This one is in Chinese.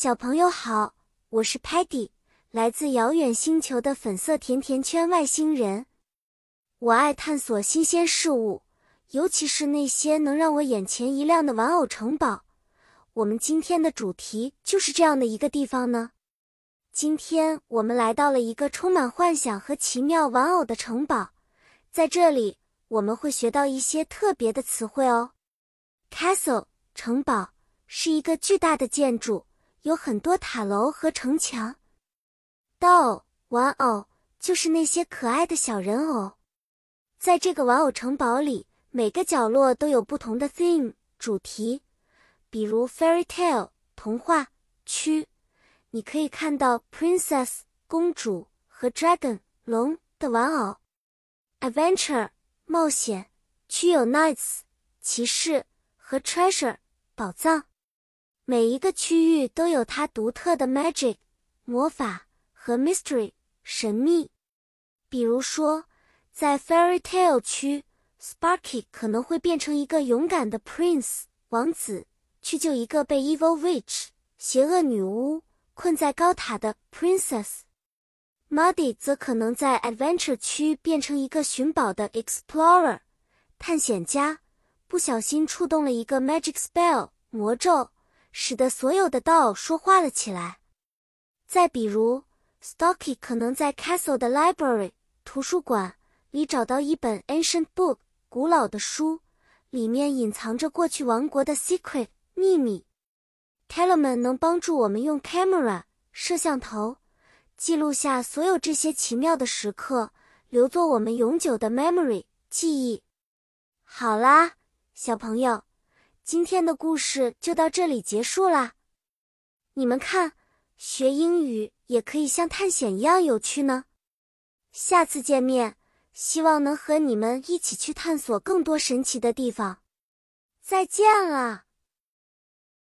小朋友好，我是 Patty，来自遥远星球的粉色甜甜圈外星人。我爱探索新鲜事物，尤其是那些能让我眼前一亮的玩偶城堡。我们今天的主题就是这样的一个地方呢。今天我们来到了一个充满幻想和奇妙玩偶的城堡，在这里我们会学到一些特别的词汇哦。Castle 城堡是一个巨大的建筑，有很多塔楼和城墙。Doll 玩偶就是那些可爱的小人偶。在这个玩偶城堡里，每个角落都有不同的 theme 主题，比如 fairy tale 童话区，你可以看到 princess 公主和 dragon 龙的玩偶；adventure 冒险区有 knights 骑士和 treasure 宝藏。每一个区域都有它独特的 magic 魔法和 mystery 神秘，比如说。在 Fairy Tale 区，Sparky 可能会变成一个勇敢的 Prince 王子，去救一个被 Evil Witch 邪恶女巫困在高塔的 Princess。Muddy 则可能在 Adventure 区变成一个寻宝的 Explorer 探险家，不小心触动了一个 Magic Spell 魔咒，使得所有的 Doll 说话了起来。再比如，Stocky 可能在 Castle 的 Library 图书馆。里找到一本 ancient book 古老的书，里面隐藏着过去王国的 secret 秘密。Teleman 能帮助我们用 camera 摄像头记录下所有这些奇妙的时刻，留作我们永久的 memory 记忆。好啦，小朋友，今天的故事就到这里结束啦。你们看，学英语也可以像探险一样有趣呢。下次见面。希望能和你们一起去探索更多神奇的地方。再见了。